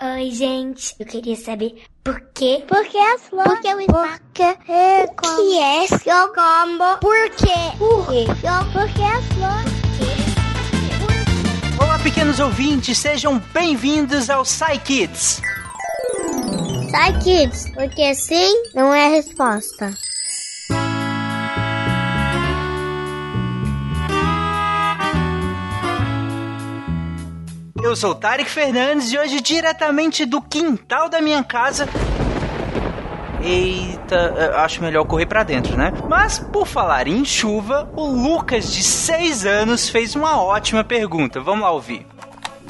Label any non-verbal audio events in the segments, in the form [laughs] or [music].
Oi, gente. Eu queria saber por quê? Por que as flores? Por que o espaço? Por que é O que é seu combo? Por quê? Por quê? Por que as flores? Olá, pequenos ouvintes, sejam bem-vindos ao Psy Kids. Sai, kids, porque sim não é a resposta. Eu sou Tarek Fernandes e hoje, diretamente do quintal da minha casa. Eita, acho melhor correr pra dentro, né? Mas, por falar em chuva, o Lucas, de 6 anos, fez uma ótima pergunta. Vamos lá ouvir.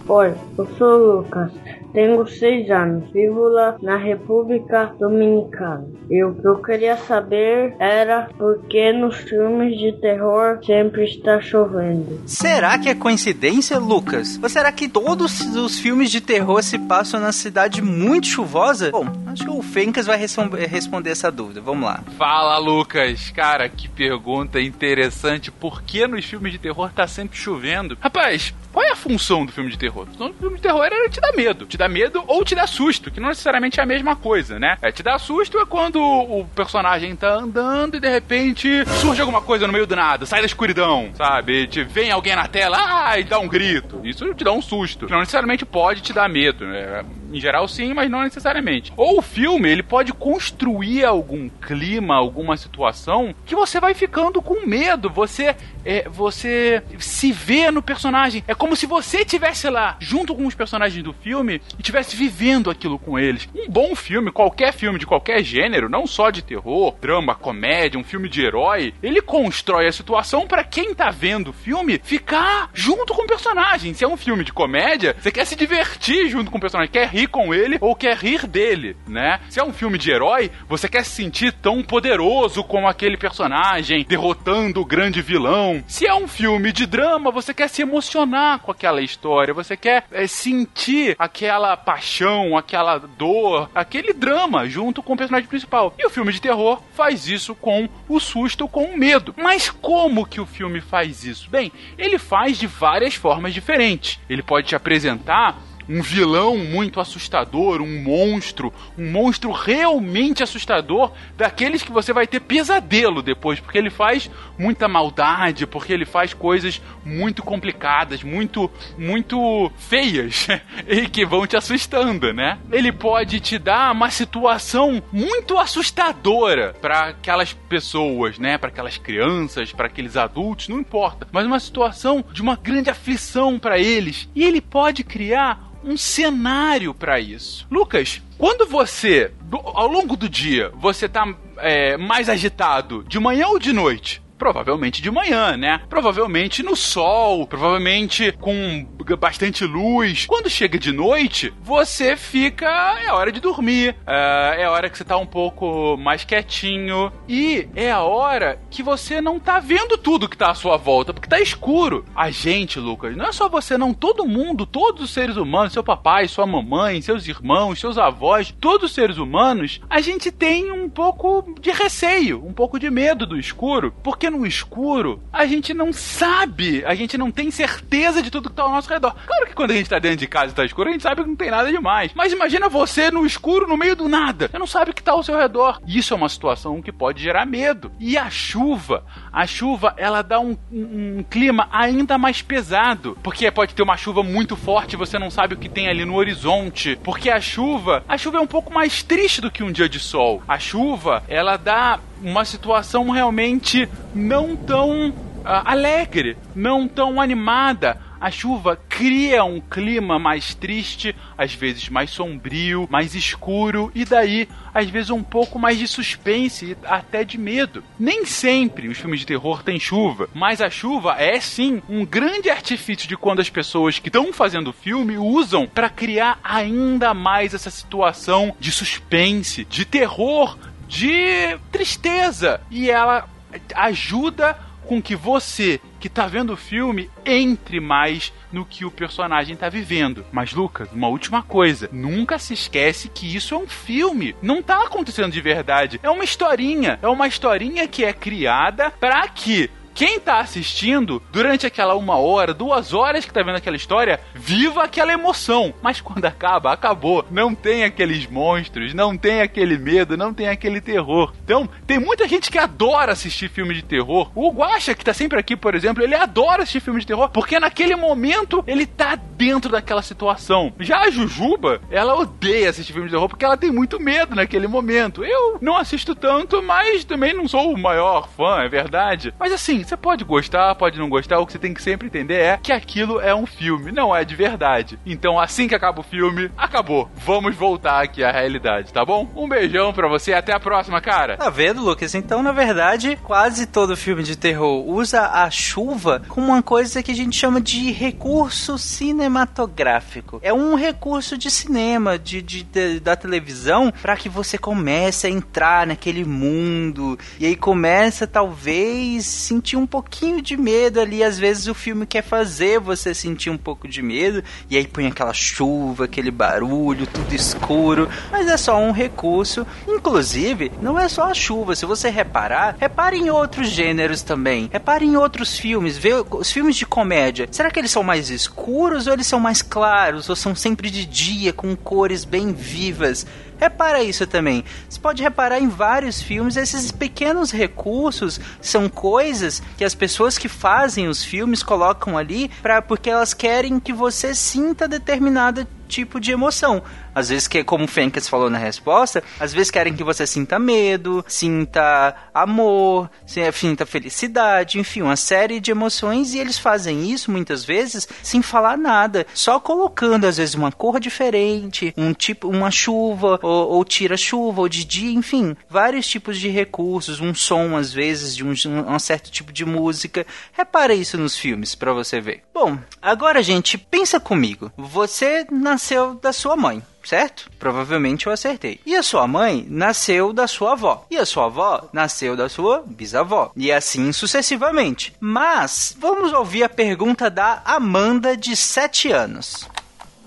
Oi, eu sou o Lucas, tenho seis anos, vivo lá na República Dominicana. E o que eu queria saber era por que nos filmes de terror sempre está chovendo. Será que é coincidência, Lucas? Ou será que todos os filmes de terror se passam na cidade muito chuvosa? Bom, acho que o Fencas vai respon- responder essa dúvida. Vamos lá. Fala, Lucas. Cara, que pergunta interessante. Por que nos filmes de terror tá sempre chovendo? Rapaz, qual é a função do filme de terror? O filme de terror era te dar medo. Te dar medo ou te dar susto, que não necessariamente é a mesma coisa, né? É, te dar susto é quando o personagem tá andando e de repente surge alguma coisa no meio do nada, sai da escuridão, sabe? Te vem alguém na tela, ah, e dá um grito. Isso te dá um susto. Não necessariamente pode te dar medo, né? Em geral, sim, mas não necessariamente. Ou o filme, ele pode construir algum clima, alguma situação que você vai ficando com medo. Você é, você se vê no personagem. É como se você estivesse lá, junto com os personagens do filme, e estivesse vivendo aquilo com eles. Um bom filme, qualquer filme de qualquer gênero, não só de terror, drama, comédia, um filme de herói, ele constrói a situação para quem tá vendo o filme ficar junto com o personagem. Se é um filme de comédia, você quer se divertir junto com o personagem, quer rir com ele ou quer rir dele, né? Se é um filme de herói, você quer se sentir tão poderoso como aquele personagem, derrotando o grande vilão. Se é um filme de drama, você quer se emocionar com aquela história, você quer é, sentir aquela paixão, aquela dor, aquele drama junto com o personagem principal. E o filme de terror faz isso com o susto, com o medo. Mas como que o filme faz isso? Bem, ele faz de várias formas diferentes. Ele pode te apresentar um vilão muito assustador, um monstro, um monstro realmente assustador, daqueles que você vai ter pesadelo depois, porque ele faz muita maldade, porque ele faz coisas muito complicadas, muito muito feias [laughs] e que vão te assustando, né? Ele pode te dar uma situação muito assustadora para aquelas pessoas, né? Para aquelas crianças, para aqueles adultos, não importa, mas uma situação de uma grande aflição para eles. E ele pode criar um cenário para isso. Lucas, quando você, ao longo do dia, você tá é, mais agitado, de manhã ou de noite? Provavelmente de manhã, né? Provavelmente no sol, provavelmente com bastante luz. Quando chega de noite, você fica. É hora de dormir. É, é a hora que você tá um pouco mais quietinho. E é a hora que você não tá vendo tudo que tá à sua volta, porque tá escuro. A gente, Lucas, não é só você, não. Todo mundo, todos os seres humanos, seu papai, sua mamãe, seus irmãos, seus avós, todos os seres humanos, a gente tem um pouco de receio, um pouco de medo do escuro, porque no escuro a gente não sabe, a gente não tem certeza de tudo que tá ao nosso redor. Claro que quando a gente tá dentro de casa e tá escuro, a gente sabe que não tem nada demais. Mas imagina você no escuro, no meio do nada. Você não sabe o que tá ao seu redor. Isso é uma situação que pode gerar medo. E a chuva, a chuva, ela dá um, um- um clima ainda mais pesado. Porque pode ter uma chuva muito forte você não sabe o que tem ali no horizonte. Porque a chuva, a chuva é um pouco mais triste do que um dia de sol. A chuva, ela dá uma situação realmente não tão ah, alegre, não tão animada. A chuva cria um clima mais triste, às vezes mais sombrio, mais escuro e daí, às vezes, um pouco mais de suspense até de medo. Nem sempre os filmes de terror têm chuva, mas a chuva é sim um grande artifício de quando as pessoas que estão fazendo o filme usam para criar ainda mais essa situação de suspense, de terror, de tristeza. E ela ajuda com que você que tá vendo o filme entre mais no que o personagem tá vivendo. Mas Lucas, uma última coisa, nunca se esquece que isso é um filme, não tá acontecendo de verdade. É uma historinha, é uma historinha que é criada para que quem tá assistindo, durante aquela uma hora, duas horas que tá vendo aquela história, viva aquela emoção. Mas quando acaba, acabou. Não tem aqueles monstros, não tem aquele medo, não tem aquele terror. Então, tem muita gente que adora assistir filme de terror. O Guaxa, que tá sempre aqui, por exemplo, ele adora assistir filme de terror, porque naquele momento ele tá dentro daquela situação. Já a Jujuba, ela odeia assistir filme de terror porque ela tem muito medo naquele momento. Eu não assisto tanto, mas também não sou o maior fã, é verdade. Mas assim, você pode gostar, pode não gostar, o que você tem que sempre entender é que aquilo é um filme, não é de verdade. Então, assim que acaba o filme, acabou. Vamos voltar aqui à realidade, tá bom? Um beijão pra você e até a próxima, cara. Tá vendo, Lucas? Então, na verdade, quase todo filme de terror usa a chuva como uma coisa que a gente chama de recurso cinematográfico. É um recurso de cinema, de, de, de da televisão, para que você comece a entrar naquele mundo e aí começa talvez sentir um pouquinho de medo ali. Às vezes o filme quer fazer você sentir um pouco de medo e aí põe aquela chuva, aquele barulho, tudo escuro, mas é só um recurso. Inclusive, não é só a chuva. Se você reparar, repare em outros gêneros também. Repare em outros filmes, vê os filmes de comédia. Será que eles são mais escuros ou eles são mais claros ou são sempre de dia com cores bem vivas? Repara isso também. Você pode reparar em vários filmes, esses pequenos recursos são coisas que as pessoas que fazem os filmes colocam ali para porque elas querem que você sinta determinada tipo de emoção. Às vezes, que como o Fencas falou na resposta, às vezes querem que você sinta medo, sinta amor, sinta felicidade, enfim, uma série de emoções e eles fazem isso muitas vezes sem falar nada, só colocando às vezes uma cor diferente, um tipo, uma chuva ou, ou tira-chuva ou de dia, enfim, vários tipos de recursos, um som às vezes de um, um certo tipo de música. Repara isso nos filmes para você ver. Bom, agora gente, pensa comigo. Você na nasceu da sua mãe certo? Provavelmente eu acertei. E a sua mãe nasceu da sua avó. E a sua avó nasceu da sua bisavó. E assim sucessivamente. Mas vamos ouvir a pergunta da Amanda, de 7 anos.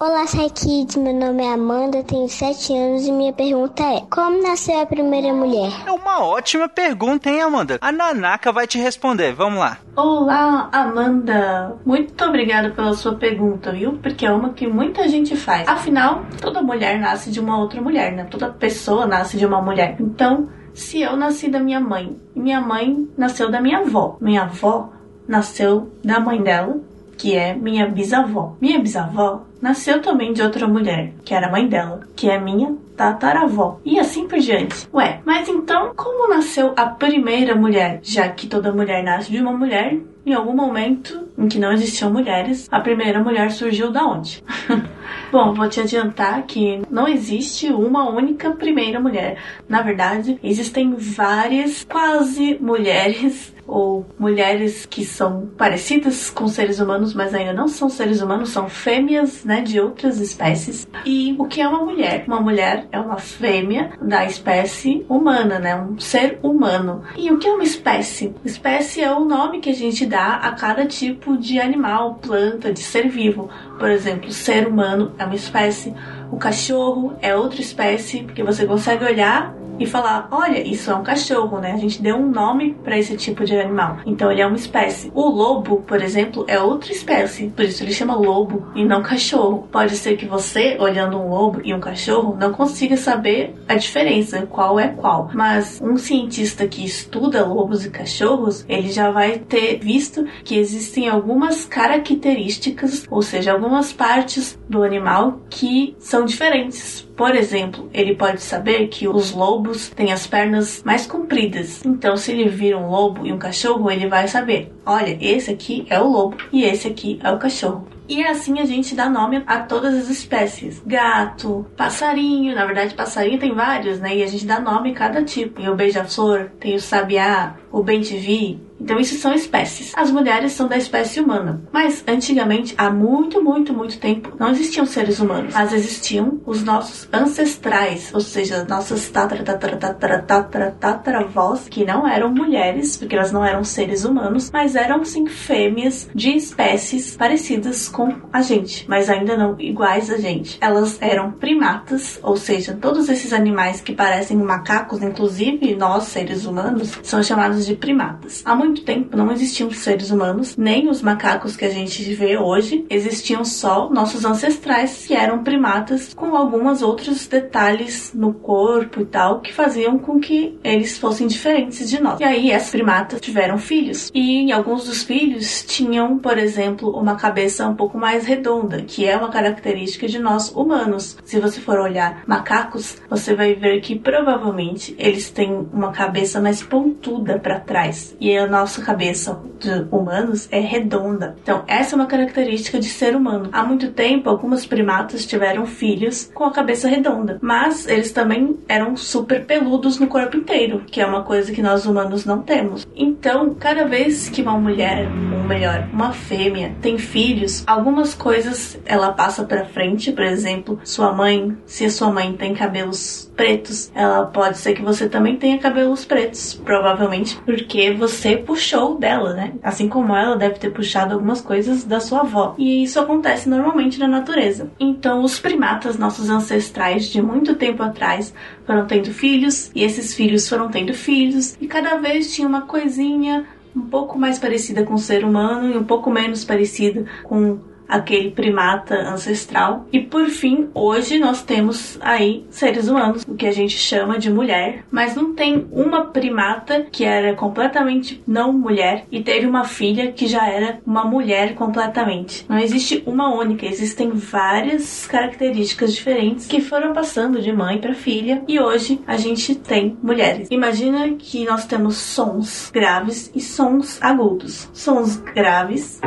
Olá, Kids. Meu nome é Amanda, tenho 7 anos e minha pergunta é: Como nasceu a primeira mulher? É uma ótima pergunta, hein, Amanda? A Nanaka vai te responder. Vamos lá. Olá, Amanda. Muito obrigada pela sua pergunta, viu? Porque é uma que muita gente faz. Afinal, toda mulher nasce de uma outra mulher, né? Toda pessoa nasce de uma mulher. Então, se eu nasci da minha mãe e minha mãe nasceu da minha avó, minha avó nasceu da mãe dela, que é minha bisavó. Minha bisavó nasceu também de outra mulher, que era mãe dela, que é minha tataravó. E assim por diante. Ué, mas então como nasceu a primeira mulher? Já que toda mulher nasce de uma mulher, em algum momento em que não existiam mulheres, a primeira mulher surgiu da onde? [laughs] Bom, vou te adiantar que não existe uma única primeira mulher. Na verdade, existem várias quase mulheres ou mulheres que são parecidas com seres humanos, mas ainda não são seres humanos, são fêmeas, né, de outras espécies. E o que é uma mulher? Uma mulher é uma fêmea da espécie humana, né, um ser humano. E o que é uma espécie? Espécie é o nome que a gente dá a cada tipo de animal, planta, de ser vivo. Por exemplo, o ser humano é uma espécie, o cachorro é outra espécie, porque você consegue olhar e falar: olha, isso é um cachorro, né? A gente deu um nome para esse tipo de animal. Então ele é uma espécie. O lobo, por exemplo, é outra espécie, por isso ele chama lobo e não cachorro. Pode ser que você, olhando um lobo e um cachorro, não consiga saber a diferença, qual é qual. Mas um cientista que estuda lobos e cachorros, ele já vai ter visto que existem algumas características, ou seja, algumas partes do animal que são diferentes por exemplo, ele pode saber que os lobos têm as pernas mais compridas. Então, se ele vir um lobo e um cachorro, ele vai saber: olha, esse aqui é o lobo e esse aqui é o cachorro. E assim a gente dá nome a todas as espécies. Gato, passarinho, na verdade passarinho tem vários, né? E a gente dá nome a cada tipo. O beija-flor, tem o sabiá, o bem-te-vi, então, isso são espécies. As mulheres são da espécie humana. Mas, antigamente, há muito, muito, muito tempo, não existiam seres humanos. Mas existiam os nossos ancestrais, ou seja, nossas tatara, tatara, tatara, tatara, tataravós, que não eram mulheres, porque elas não eram seres humanos, mas eram, sim, fêmeas de espécies parecidas com a gente, mas ainda não iguais a gente. Elas eram primatas, ou seja, todos esses animais que parecem macacos, inclusive nós, seres humanos, são chamados de primatas. Há muito muito tempo não existiam seres humanos, nem os macacos que a gente vê hoje. Existiam só nossos ancestrais, que eram primatas, com alguns outros detalhes no corpo e tal, que faziam com que eles fossem diferentes de nós. E aí, essas primatas tiveram filhos. E alguns dos filhos tinham, por exemplo, uma cabeça um pouco mais redonda, que é uma característica de nós humanos. Se você for olhar macacos, você vai ver que provavelmente eles têm uma cabeça mais pontuda para trás. E a nossa cabeça de humanos é redonda. Então, essa é uma característica de ser humano. Há muito tempo, algumas primatas tiveram filhos com a cabeça redonda, mas eles também eram super peludos no corpo inteiro, que é uma coisa que nós humanos não temos. Então, cada vez que uma mulher, ou melhor, uma fêmea tem filhos, algumas coisas ela passa para frente, por exemplo, sua mãe, se a sua mãe tem cabelos pretos, ela pode ser que você também tenha cabelos pretos, provavelmente porque você puxou dela, né? Assim como ela deve ter puxado algumas coisas da sua avó. E isso acontece normalmente na natureza. Então, os primatas, nossos ancestrais de muito tempo atrás, foram tendo filhos, e esses filhos foram tendo filhos, e cada vez tinha uma coisinha um pouco mais parecida com o ser humano e um pouco menos parecida com aquele primata ancestral. E por fim, hoje nós temos aí seres humanos, o que a gente chama de mulher, mas não tem uma primata que era completamente não mulher e teve uma filha que já era uma mulher completamente. Não existe uma única, existem várias características diferentes que foram passando de mãe para filha e hoje a gente tem mulheres. Imagina que nós temos sons graves e sons agudos. Sons graves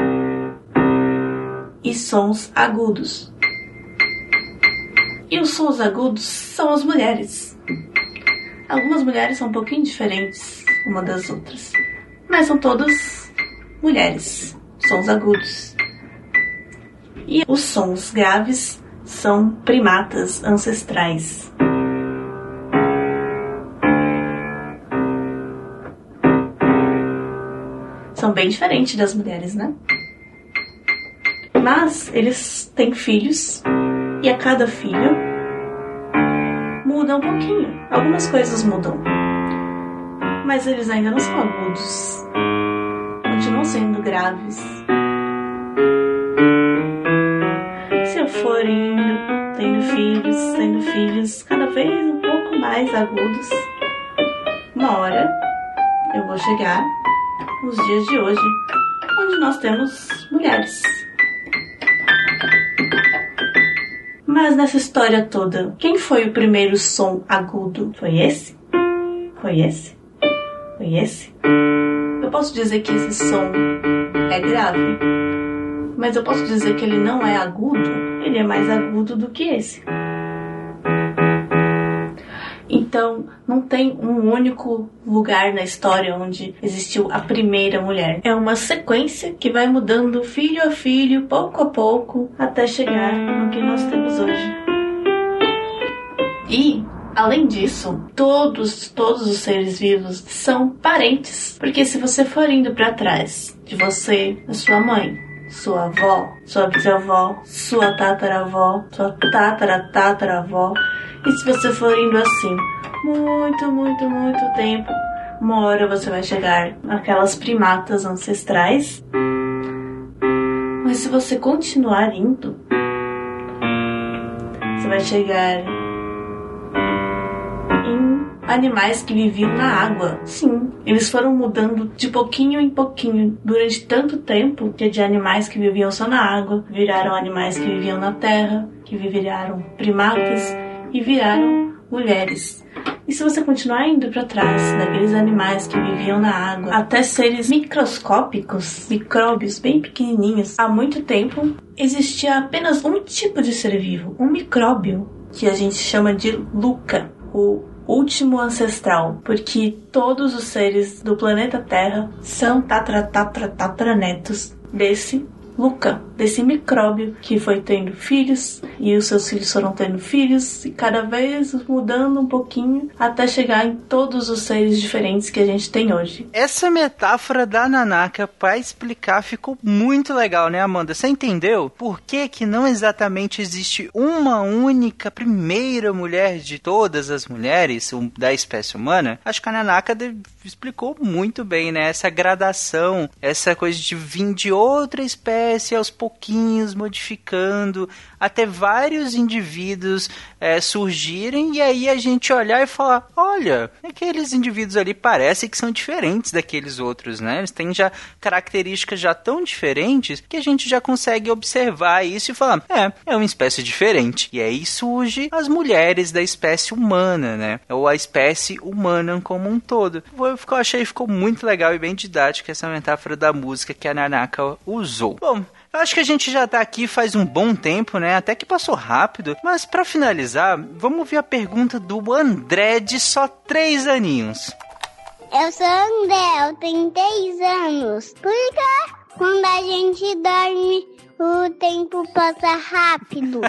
e sons agudos. E os sons agudos são as mulheres. Algumas mulheres são um pouquinho diferentes uma das outras, mas são todas mulheres, sons agudos. E os sons graves são primatas ancestrais. São bem diferentes das mulheres, né? Mas eles têm filhos e a cada filho muda um pouquinho. Algumas coisas mudam. Mas eles ainda não são agudos. Continuam sendo graves. Se eu for indo, tendo filhos, tendo filhos cada vez um pouco mais agudos, uma hora eu vou chegar nos dias de hoje, onde nós temos mulheres. Mas nessa história toda, quem foi o primeiro som agudo? Foi esse? Foi esse? Foi esse? Eu posso dizer que esse som é grave, mas eu posso dizer que ele não é agudo. Ele é mais agudo do que esse. Então, não tem um único lugar na história onde existiu a primeira mulher. É uma sequência que vai mudando filho a filho, pouco a pouco, até chegar no que nós temos hoje. E Além disso, todos, todos os seres vivos são parentes, porque se você for indo para trás de você, da sua mãe, sua avó, sua bisavó, sua tataravó, sua tatara tataravó, e se você for indo assim, muito, muito, muito tempo, uma hora você vai chegar naquelas primatas ancestrais. Mas se você continuar indo, você vai chegar em animais que viviam na água. Sim, eles foram mudando de pouquinho em pouquinho durante tanto tempo que de animais que viviam só na água viraram animais que viviam na terra, que viraram primatas e viraram mulheres. E se você continuar indo para trás daqueles animais que viviam na água até seres microscópicos, micróbios bem pequenininhos, há muito tempo existia apenas um tipo de ser vivo, um micróbio, que a gente chama de Luca, o último ancestral, porque todos os seres do planeta Terra são tatra tatra tatranetos desse Luca, desse micróbio que foi tendo filhos e os seus filhos foram tendo filhos e cada vez mudando um pouquinho até chegar em todos os seres diferentes que a gente tem hoje. Essa metáfora da Nanaka para explicar ficou muito legal, né, Amanda? Você entendeu por que que não exatamente existe uma única primeira mulher de todas as mulheres da espécie humana? Acho que a Nanaka explicou muito bem, né? Essa gradação, essa coisa de vir de outra espécie aos pouquinhos, modificando, até vários indivíduos é, surgirem e aí a gente olhar e falar: olha, aqueles indivíduos ali parecem que são diferentes daqueles outros, né? Eles têm já características já tão diferentes que a gente já consegue observar isso e falar: é, é uma espécie diferente. E aí surge as mulheres da espécie humana, né? Ou a espécie humana como um todo. Eu achei que ficou muito legal e bem didático essa metáfora da música que a Nanaka usou. Bom, eu acho que a gente já tá aqui faz um bom tempo, né? Até que passou rápido. Mas para finalizar, vamos ver a pergunta do André de só três aninhos. Eu sou André, eu tenho 10 anos. Por que quando a gente dorme o tempo passa rápido?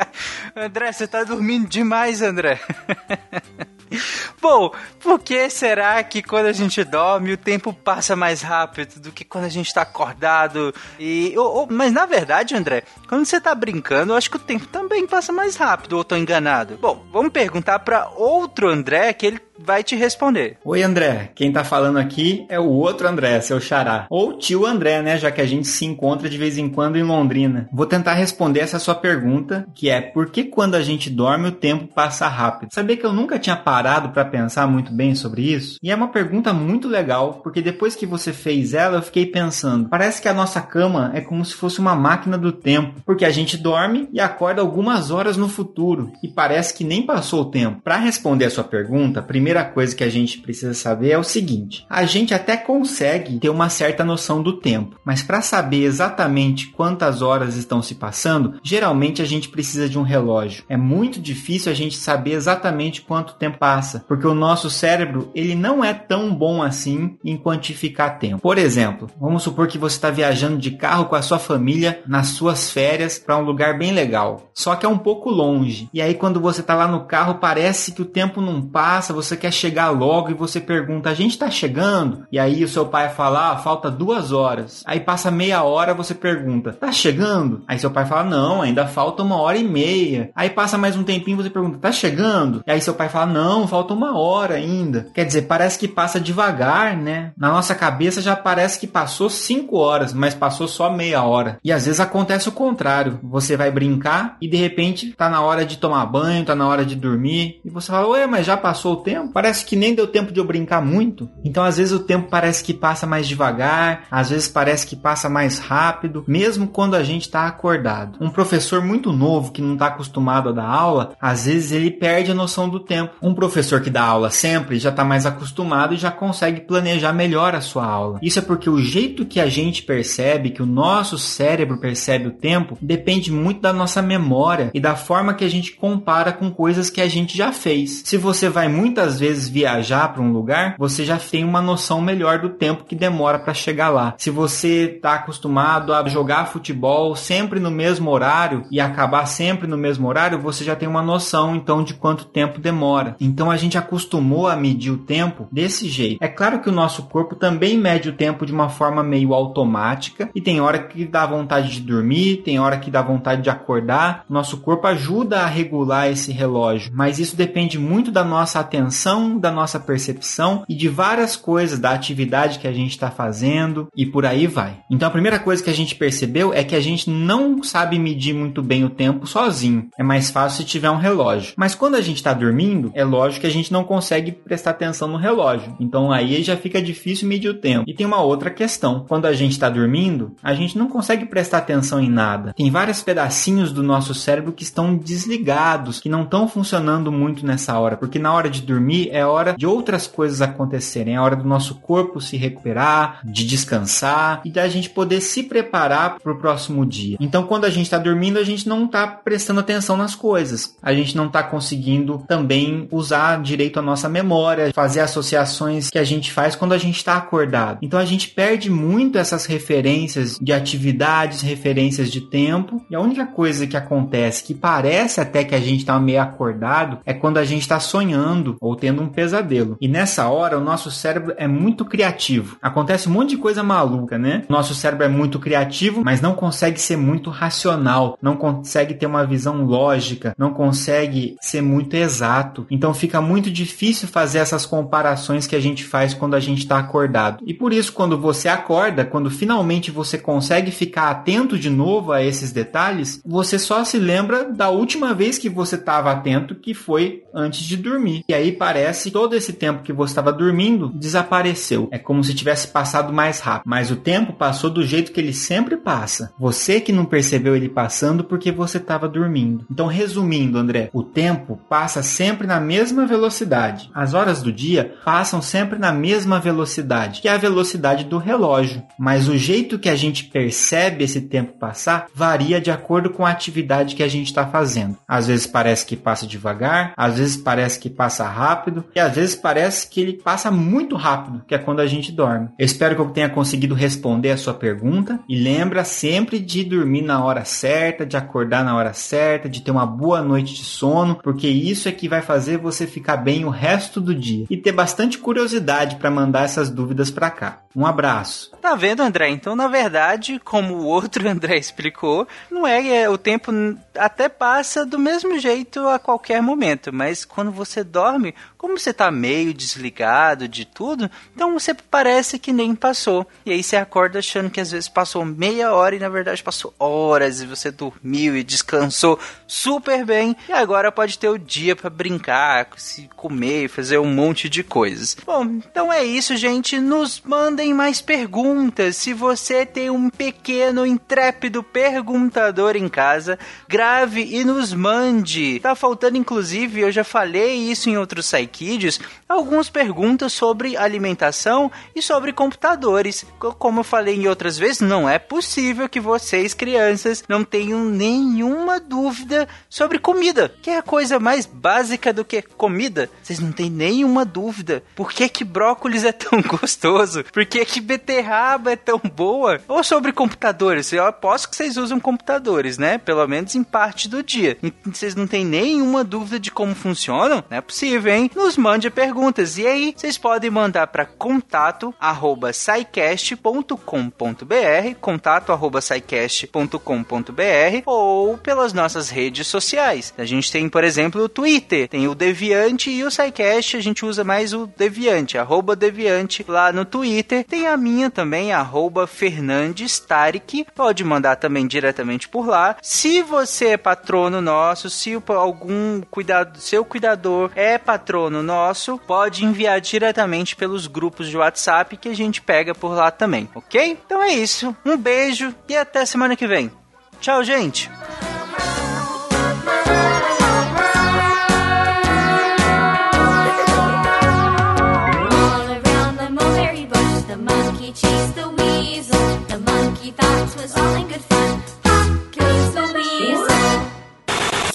[laughs] André, você tá dormindo demais, André. [laughs] [laughs] Bom, por que será que quando a gente dorme o tempo passa mais rápido do que quando a gente tá acordado? E, mas na verdade, André, quando você tá brincando, eu acho que o tempo também passa mais rápido, ou tô enganado? Bom, vamos perguntar para outro André que ele vai te responder. Oi, André. Quem tá falando aqui é o outro André, seu xará. Ou tio André, né? Já que a gente se encontra de vez em quando em Londrina. Vou tentar responder essa sua pergunta, que é por que quando a gente dorme o tempo passa rápido? Sabia que eu nunca tinha parado para pensar muito bem sobre isso? E é uma pergunta muito legal, porque depois que você fez ela, eu fiquei pensando. Parece que a nossa cama é como se fosse uma máquina do tempo, porque a gente dorme e acorda algumas horas no futuro e parece que nem passou o tempo. Para responder a sua pergunta, primeiro primeira coisa que a gente precisa saber é o seguinte: a gente até consegue ter uma certa noção do tempo, mas para saber exatamente quantas horas estão se passando, geralmente a gente precisa de um relógio. É muito difícil a gente saber exatamente quanto tempo passa, porque o nosso cérebro ele não é tão bom assim em quantificar tempo. Por exemplo, vamos supor que você está viajando de carro com a sua família nas suas férias para um lugar bem legal, só que é um pouco longe. E aí quando você está lá no carro parece que o tempo não passa, você você quer chegar logo e você pergunta, a gente tá chegando? E aí o seu pai fala, ah, falta duas horas. Aí passa meia hora, você pergunta, tá chegando? Aí seu pai fala, não, ainda falta uma hora e meia. Aí passa mais um tempinho, você pergunta, tá chegando? E aí seu pai fala, não, falta uma hora ainda. Quer dizer, parece que passa devagar, né? Na nossa cabeça já parece que passou cinco horas, mas passou só meia hora. E às vezes acontece o contrário. Você vai brincar e de repente tá na hora de tomar banho, tá na hora de dormir. E você fala, ué, mas já passou o tempo? Parece que nem deu tempo de eu brincar muito. Então, às vezes, o tempo parece que passa mais devagar, às vezes parece que passa mais rápido, mesmo quando a gente está acordado. Um professor muito novo que não está acostumado a dar aula, às vezes ele perde a noção do tempo. Um professor que dá aula sempre já está mais acostumado e já consegue planejar melhor a sua aula. Isso é porque o jeito que a gente percebe, que o nosso cérebro percebe o tempo, depende muito da nossa memória e da forma que a gente compara com coisas que a gente já fez. Se você vai muitas muitas vezes viajar para um lugar, você já tem uma noção melhor do tempo que demora para chegar lá. Se você está acostumado a jogar futebol sempre no mesmo horário e acabar sempre no mesmo horário, você já tem uma noção então de quanto tempo demora. Então a gente acostumou a medir o tempo desse jeito. É claro que o nosso corpo também mede o tempo de uma forma meio automática e tem hora que dá vontade de dormir, tem hora que dá vontade de acordar. Nosso corpo ajuda a regular esse relógio, mas isso depende muito da nossa atenção da nossa percepção e de várias coisas da atividade que a gente está fazendo e por aí vai. Então a primeira coisa que a gente percebeu é que a gente não sabe medir muito bem o tempo sozinho. É mais fácil se tiver um relógio. Mas quando a gente está dormindo, é lógico que a gente não consegue prestar atenção no relógio. Então aí já fica difícil medir o tempo. E tem uma outra questão. Quando a gente está dormindo, a gente não consegue prestar atenção em nada. Tem vários pedacinhos do nosso cérebro que estão desligados, que não estão funcionando muito nessa hora, porque na hora de dormir dormir é hora de outras coisas acontecerem, é hora do nosso corpo se recuperar, de descansar e da gente poder se preparar para o próximo dia. Então, quando a gente está dormindo, a gente não está prestando atenção nas coisas, a gente não está conseguindo também usar direito a nossa memória, fazer associações que a gente faz quando a gente está acordado. Então, a gente perde muito essas referências de atividades, referências de tempo, e a única coisa que acontece que parece até que a gente está meio acordado é quando a gente está sonhando ou tendo um pesadelo. E nessa hora, o nosso cérebro é muito criativo. Acontece um monte de coisa maluca, né? Nosso cérebro é muito criativo, mas não consegue ser muito racional, não consegue ter uma visão lógica, não consegue ser muito exato. Então fica muito difícil fazer essas comparações que a gente faz quando a gente está acordado. E por isso, quando você acorda, quando finalmente você consegue ficar atento de novo a esses detalhes, você só se lembra da última vez que você estava atento, que foi antes de dormir. E aí parece que todo esse tempo que você estava dormindo desapareceu. É como se tivesse passado mais rápido. Mas o tempo passou do jeito que ele sempre passa. Você que não percebeu ele passando porque você estava dormindo. Então, resumindo, André, o tempo passa sempre na mesma velocidade. As horas do dia passam sempre na mesma velocidade, que é a velocidade do relógio. Mas o jeito que a gente percebe esse tempo passar varia de acordo com a atividade que a gente está fazendo. Às vezes parece que passa devagar, às vezes parece que passa rápido e às vezes parece que ele passa muito rápido, que é quando a gente dorme. Eu espero que eu tenha conseguido responder a sua pergunta e lembra sempre de dormir na hora certa, de acordar na hora certa, de ter uma boa noite de sono, porque isso é que vai fazer você ficar bem o resto do dia e ter bastante curiosidade para mandar essas dúvidas para cá. Um abraço. Tá vendo, André? Então, na verdade, como o outro [laughs] André explicou, não é, é o tempo até passa do mesmo jeito a qualquer momento, mas quando você dorme, como você tá meio desligado de tudo, então você parece que nem passou. E aí você acorda achando que às vezes passou meia hora e na verdade passou horas e você dormiu e descansou super bem. E agora pode ter o dia para brincar, se comer, fazer um monte de coisas. Bom, então é isso, gente. Nos mandem mais perguntas. Se você tem um pequeno intrépido perguntador em casa, grave e nos mande. Tá faltando inclusive, eu já falei isso em outros Psykids, algumas perguntas sobre alimentação e sobre computadores. Como eu falei em outras vezes, não é possível que vocês, crianças, não tenham nenhuma dúvida sobre comida, que é a coisa mais básica do que comida. Vocês não têm nenhuma dúvida. Por que que brócolis é tão [laughs] gostoso? Por que que beterraba é tão boa? Ou sobre computadores? Eu aposto que vocês usam computadores, né? Pelo menos em parte do dia. Vocês não têm nenhuma dúvida de como funcionam? Não é possível, hein? Nos mande perguntas. E aí, vocês podem mandar para contato arroba contato arroba ou pelas nossas redes sociais. A gente tem, por exemplo, o Twitter, tem o Deviante e o SciCast, a gente usa mais o Deviante, arroba Deviante lá no Twitter. Tem a minha também, arroba Fernandes Tarik, pode mandar também diretamente por lá. Se você é patrono nosso, se algum cuidado, seu cuidador é patrono nosso, pode enviar diretamente pelos grupos de WhatsApp que a gente pega por lá também, ok? Então é isso. Um beijo e até semana que vem. Tchau, gente!